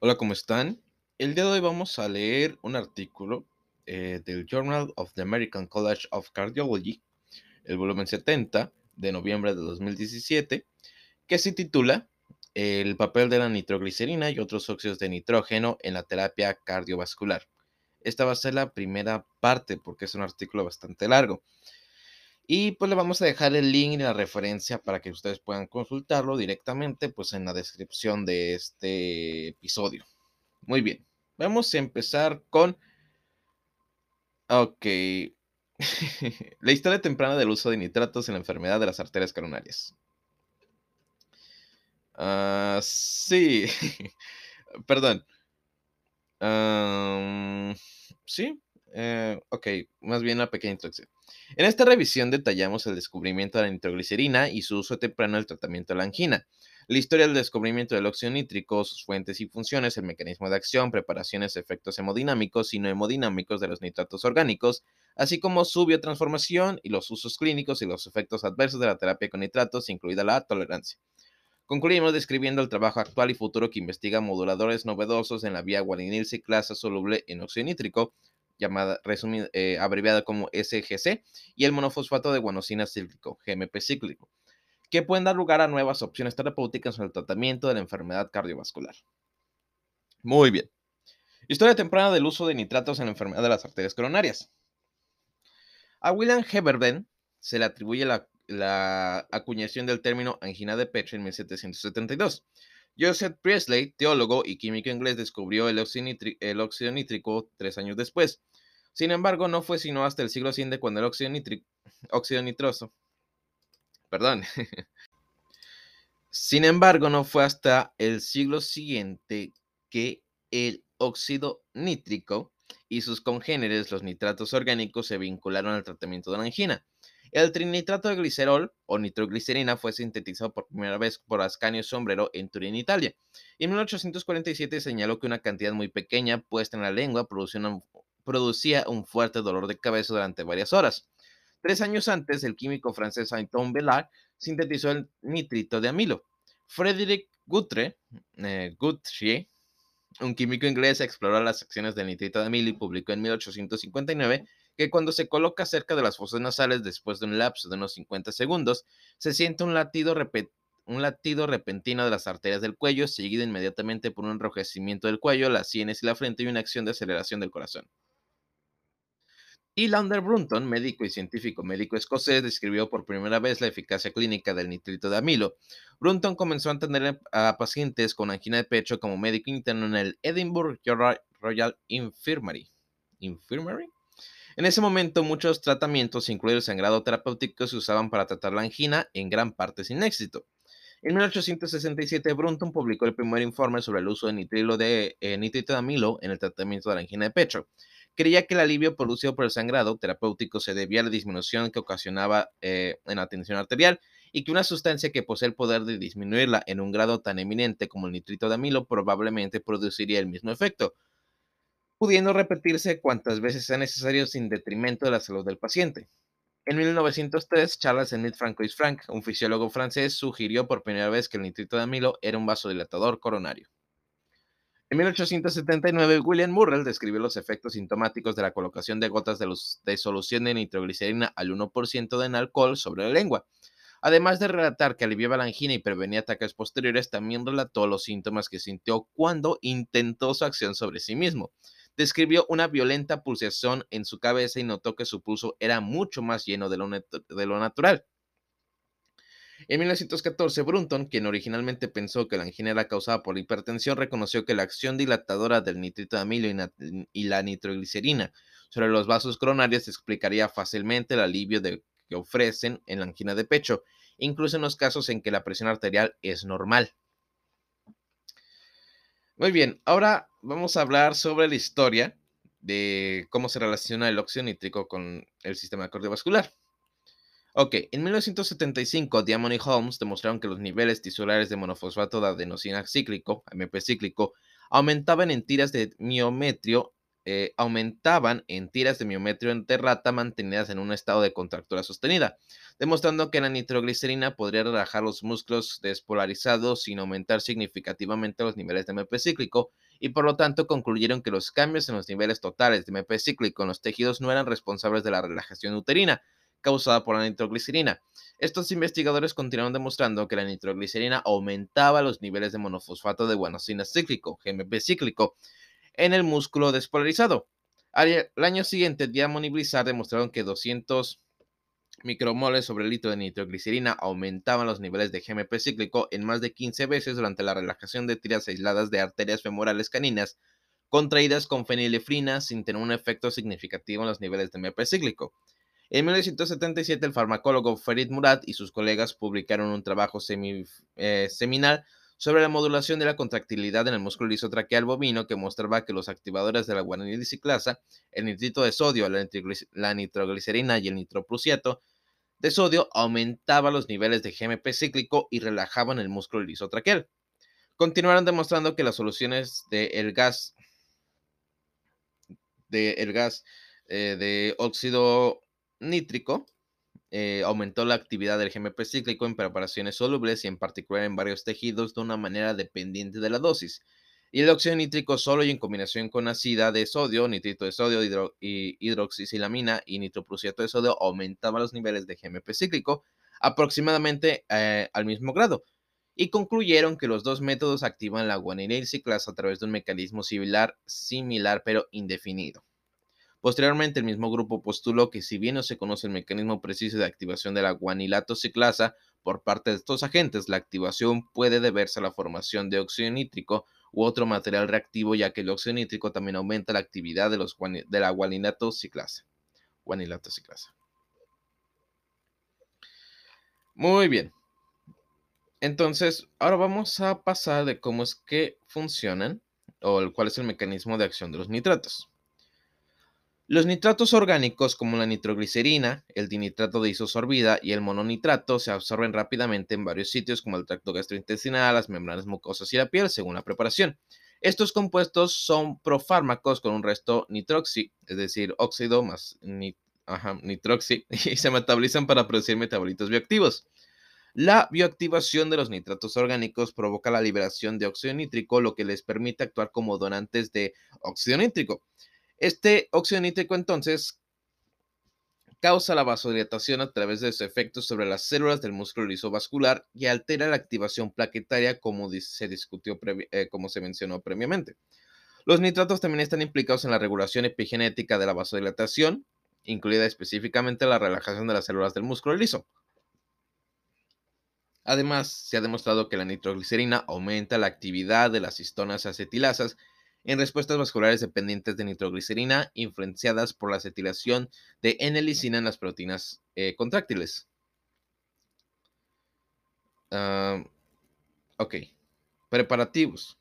Hola, ¿cómo están? El día de hoy vamos a leer un artículo eh, del Journal of the American College of Cardiology, el volumen 70 de noviembre de 2017, que se titula El papel de la nitroglicerina y otros óxidos de nitrógeno en la terapia cardiovascular. Esta va a ser la primera parte porque es un artículo bastante largo. Y pues le vamos a dejar el link y la referencia para que ustedes puedan consultarlo directamente pues en la descripción de este episodio. Muy bien, vamos a empezar con... Ok. la historia temprana del uso de nitratos en la enfermedad de las arterias coronarias. Uh, sí. Perdón. Sí. Eh, ok, más bien una pequeña introducción. En esta revisión detallamos el descubrimiento de la nitroglicerina y su uso temprano en el tratamiento de la angina, la historia del descubrimiento del óxido nítrico, sus fuentes y funciones, el mecanismo de acción, preparaciones, efectos hemodinámicos y no hemodinámicos de los nitratos orgánicos, así como su biotransformación y los usos clínicos y los efectos adversos de la terapia con nitratos, incluida la tolerancia. Concluimos describiendo el trabajo actual y futuro que investiga moduladores novedosos en la vía guaninil ciclasa soluble en óxido nítrico, llamada eh, abreviada como SGC, y el monofosfato de guanosina cíclico, GMP cíclico, que pueden dar lugar a nuevas opciones terapéuticas en el tratamiento de la enfermedad cardiovascular. Muy bien. Historia temprana del uso de nitratos en la enfermedad de las arterias coronarias. A William Heberden se le atribuye la, acuñación del término angina de pecho en 1772. Joseph Priestley, teólogo y químico inglés, descubrió el óxido, nítrico tres años después. Sin embargo, no fue sino hasta el siglo siguiente cuando el óxido, óxido nitroso, perdón, sin embargo, no fue hasta el siglo siguiente que el óxido nítrico y sus congéneres, los nitratos orgánicos, se vincularon al tratamiento de la angina. El trinitrato de glicerol o nitroglicerina fue sintetizado por primera vez por Ascanio Sombrero en Turín, Italia. En 1847 señaló que una cantidad muy pequeña puesta en la lengua producía un, fuerte dolor de cabeza durante varias horas. Tres años antes, el químico francés Anton Bellard sintetizó el nitrito de amilo. Frédéric Guthrie, eh, un químico inglés, exploró las acciones del nitrito de amilo y publicó en 1859 que cuando se coloca cerca de las fosas nasales después de un lapso de unos 50 segundos, se siente un latido, un latido repentino de las arterias del cuello, seguido inmediatamente por un enrojecimiento del cuello, las sienes y la frente y una acción de aceleración del corazón. Y Lander Brunton, médico y científico médico escocés, describió por primera vez la eficacia clínica del nitrito de amilo. Brunton comenzó a atender a pacientes con angina de pecho como médico interno en el Edinburgh Royal Infirmary. ¿Infirmary? En ese momento, muchos tratamientos, incluido el sangrado terapéutico, se usaban para tratar la angina, en gran parte sin éxito. En 1867, Brunton publicó el primer informe sobre el uso de, nitrilo de eh, nitrito de amilo en el tratamiento de la angina de pecho. Creía que el alivio producido por el sangrado terapéutico se debía a la disminución que ocasionaba eh, en la tensión arterial y que una sustancia que posee el poder de disminuirla en un grado tan eminente como el nitrito de amilo probablemente produciría el mismo efecto, pudiendo repetirse cuantas veces sea necesario sin detrimento de la salud del paciente. En 1903, Charles Enid Francois Frank, un fisiólogo francés, sugirió por primera vez que el nitrito de amilo era un vasodilatador coronario. En 1879, William Murrell describió los efectos sintomáticos de la colocación de gotas de, solución de nitroglicerina al 1% en alcohol sobre la lengua. Además de relatar que aliviaba la angina y prevenía ataques posteriores, también relató los síntomas que sintió cuando intentó su acción sobre sí mismo describió una violenta pulsación en su cabeza y notó que su pulso era mucho más lleno de de lo natural. En 1914, Brunton, quien originalmente pensó que la angina era causada por la hipertensión, reconoció que la acción dilatadora del nitrito de amilo y, la nitroglicerina sobre los vasos coronarios explicaría fácilmente el alivio que ofrecen en la angina de pecho, incluso en los casos en que la presión arterial es normal. Muy bien, ahora vamos a hablar sobre la historia de cómo se relaciona el óxido nítrico con el sistema cardiovascular. Ok, en 1975, Diamond y Holmes demostraron que los niveles tisulares de monofosfato de adenosina cíclico, AMP cíclico, aumentaban en tiras de miometrio eh, aumentaban en tiras de miometrio de rata mantenidas en un estado de contractura sostenida, demostrando que la nitroglicerina podría relajar los músculos despolarizados sin aumentar significativamente los niveles de MP cíclico y por lo tanto concluyeron que los cambios en los niveles totales de MP cíclico en los tejidos no eran responsables de la relajación uterina causada por la nitroglicerina. Estos investigadores continuaron demostrando que la nitroglicerina aumentaba los niveles de monofosfato de guanosina cíclico, GMP cíclico, en el músculo despolarizado. Al año siguiente, Diamond y Blizzard demostraron que 200 micromoles sobre el litro de nitroglicerina aumentaban los niveles de GMP cíclico en más de 15 veces durante la relajación de tiras aisladas de arterias femorales caninas contraídas con fenilefrina sin tener un efecto significativo en los niveles de MP cíclico. En 1977, el farmacólogo Ferid Murad y sus colegas publicaron un trabajo eh, seminal sobre la modulación de la contractilidad en el músculo lisotraqueal bovino que mostraba que los activadores de la guanidiciclasa, el nitrito de sodio, la, nitroglicerina y el nitroprusiato de sodio aumentaban los niveles de GMP cíclico y relajaban el músculo lisotraqueal. Continuaron demostrando que las soluciones del gas de el gas eh, de óxido nítrico eh, aumentó la actividad del GMP cíclico en preparaciones solubles y en particular en varios tejidos de una manera dependiente de la dosis. Y el óxido nítrico solo y en combinación con ácida de sodio, nitrito de sodio, hidro y hidroxisilamina y nitroprusiato de sodio aumentaban los niveles de GMP cíclico aproximadamente eh, al mismo grado. Y concluyeron que los dos métodos activan la guanidina ciclasa a través de un mecanismo similar, similar pero indefinido. Posteriormente, el mismo grupo postuló que si bien no se conoce el mecanismo preciso de activación de la guanilato ciclasa por parte de estos agentes, la activación puede deberse a la formación de óxido nítrico u otro material reactivo, ya que el óxido nítrico también aumenta la actividad de, la guanilato ciclasa. Guanilato. Muy bien. Entonces, ahora vamos a pasar de cómo es que funcionan o cuál es el mecanismo de acción de los nitratos. Los nitratos orgánicos como la nitroglicerina, el dinitrato de isosorbida y el mononitrato se absorben rápidamente en varios sitios como el tracto gastrointestinal, las membranas mucosas y la piel según la preparación. Estos compuestos son profármacos con un resto nitroxi, es decir, óxido más nitroxi, y se metabolizan para producir metabolitos bioactivos. La bioactivación de los nitratos orgánicos provoca la liberación de óxido nítrico, lo que les permite actuar como donantes de óxido nítrico. Este óxido nítrico entonces causa la vasodilatación a través de sus efectos sobre las células del músculo lisovascular y altera la activación plaquetaria como se discutió, eh, como se mencionó previamente. Los nitratos también están implicados en la regulación epigenética de la vasodilatación, incluida específicamente la relajación de las células del músculo liso. Además, se ha demostrado que la nitroglicerina aumenta la actividad de las histonas acetilasas en respuestas vasculares dependientes de nitroglicerina influenciadas por la acetilación de N-lisina en las proteínas eh, contráctiles. Ah, ok. Preparativos.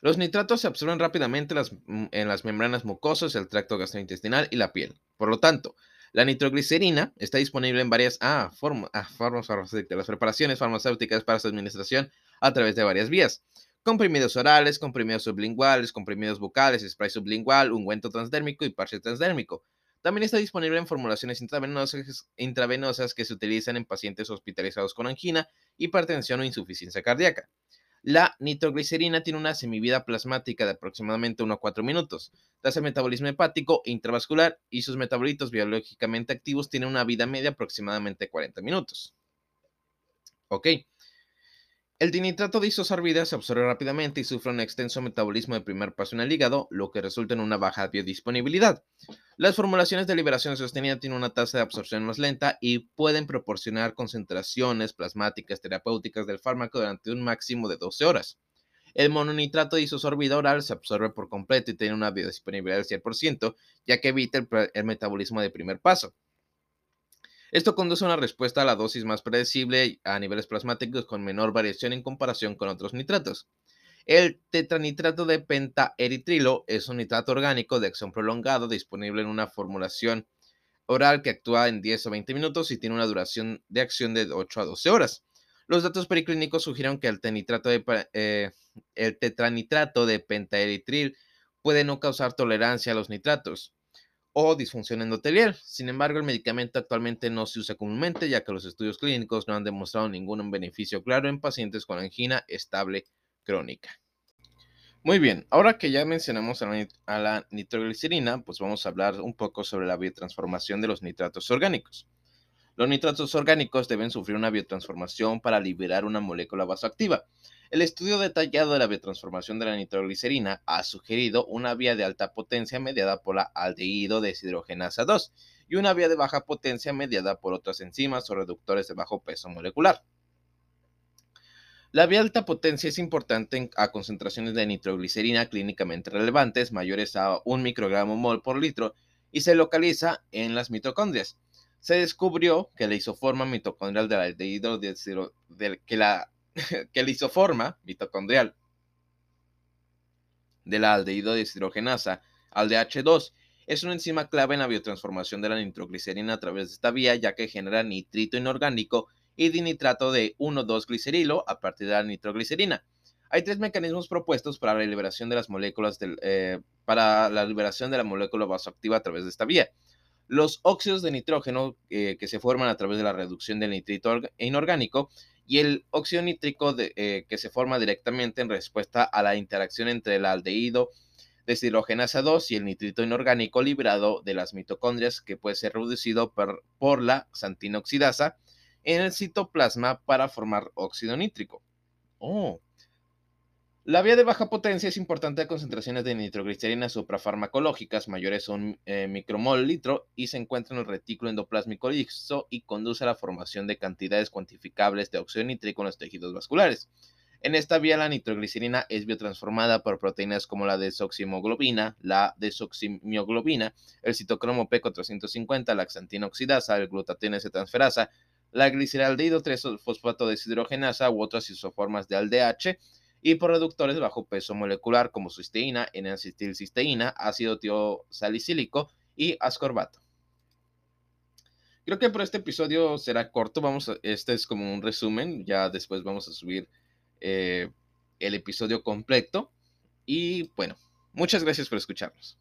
Los nitratos se absorben rápidamente mm, en las membranas mucosas, el tracto gastrointestinal y la piel. Por lo tanto, la nitroglicerina está disponible en varias ah, formas, ah, formas farmacéuticas, las preparaciones farmacéuticas para su administración a través de varias vías comprimidos orales, comprimidos sublinguales, comprimidos bucales, spray sublingual, ungüento transdérmico y parche transdérmico. También está disponible en formulaciones intravenosas, que se utilizan en pacientes hospitalizados con angina, hipertensión o insuficiencia cardíaca. La nitroglicerina tiene una semivida plasmática de aproximadamente 1 a 4 minutos. Tras el metabolismo hepático intravascular y sus metabolitos biológicamente activos tienen una vida media aproximadamente 40 minutos. Ok. El dinitrato de isosorbida se absorbe rápidamente y sufre un extenso metabolismo de primer paso en el hígado, lo que resulta en una baja biodisponibilidad. Las formulaciones de liberación sostenida tienen una tasa de absorción más lenta y pueden proporcionar concentraciones plasmáticas terapéuticas del fármaco durante un máximo de 12 horas. El mononitrato de isosorbida oral se absorbe por completo y tiene una biodisponibilidad del 100%, ya que evita el metabolismo de primer paso. Esto conduce a una respuesta a la dosis más predecible a niveles plasmáticos con menor variación en comparación con otros nitratos. El tetranitrato de pentaeritrilo es un nitrato orgánico de acción prolongado disponible en una formulación oral que actúa en 10 o 20 minutos y tiene una duración de acción de 8 a 12 horas. Los datos preclínicos sugieren que el, eh, el tetranitrato de pentaeritril puede no causar tolerancia a los nitratos o disfunción endotelial. Sin embargo, el medicamento actualmente no se usa comúnmente ya que los estudios clínicos no han demostrado ningún beneficio claro en pacientes con angina estable crónica. Muy bien, ahora que ya mencionamos a la, nitroglicerina, pues vamos a hablar un poco sobre la biotransformación de los nitratos orgánicos. Los nitratos orgánicos deben sufrir una biotransformación para liberar una molécula vasoactiva. El estudio detallado de la biotransformación de la nitroglicerina ha sugerido una vía de alta potencia mediada por la aldehído deshidrogenasa 2 y una vía de baja potencia mediada por otras enzimas o reductores de bajo peso molecular. La vía de alta potencia es importante a concentraciones de nitroglicerina clínicamente relevantes mayores a 1 microgramo mol por litro y se localiza en las mitocondrias. Se descubrió que la isoforma mitocondrial de la aldehído que la que la isoforma mitocondrial de la aldehído deshidrogenasa, ALDH2, es una enzima clave en la biotransformación de la nitroglicerina a través de esta vía, ya que genera nitrito inorgánico y dinitrato de 1,2-glicerilo a partir de la nitroglicerina. Hay tres mecanismos propuestos para la liberación de las moléculas eh, para la liberación de la molécula vasoactiva a través de esta vía. Los óxidos de nitrógeno eh, que se forman a través de la reducción del nitrito inorgánico y el óxido nítrico eh, que se forma directamente en respuesta a la interacción entre el aldehído deshidrogenasa 2 y el nitrito inorgánico liberado de las mitocondrias que puede ser reducido por, la xantina oxidasa en el citoplasma para formar óxido nítrico. Oh, la vía de baja potencia es importante a concentraciones de nitroglicerina suprafarmacológicas mayores a un eh, micromol litro y se encuentra en el retículo endoplásmico liso y conduce a la formación de cantidades cuantificables de óxido nítrico en los tejidos vasculares. En esta vía la nitroglicerina es biotransformada por proteínas como la desoximoglobina, la desoximioglobina, el citocromo P450, la xantina oxidasa, el glutatión S-transferasa, la gliceraldehído 3-fosfato deshidrogenasa u otras isoformas de ALDH y por reductores de bajo peso molecular como cisteína, N-acetilcisteína, ácido tiosalicílico y ascorbato. Creo que por este episodio será corto, vamos este es como un resumen, ya después vamos a subir eh, el episodio completo y bueno, muchas gracias por escucharnos.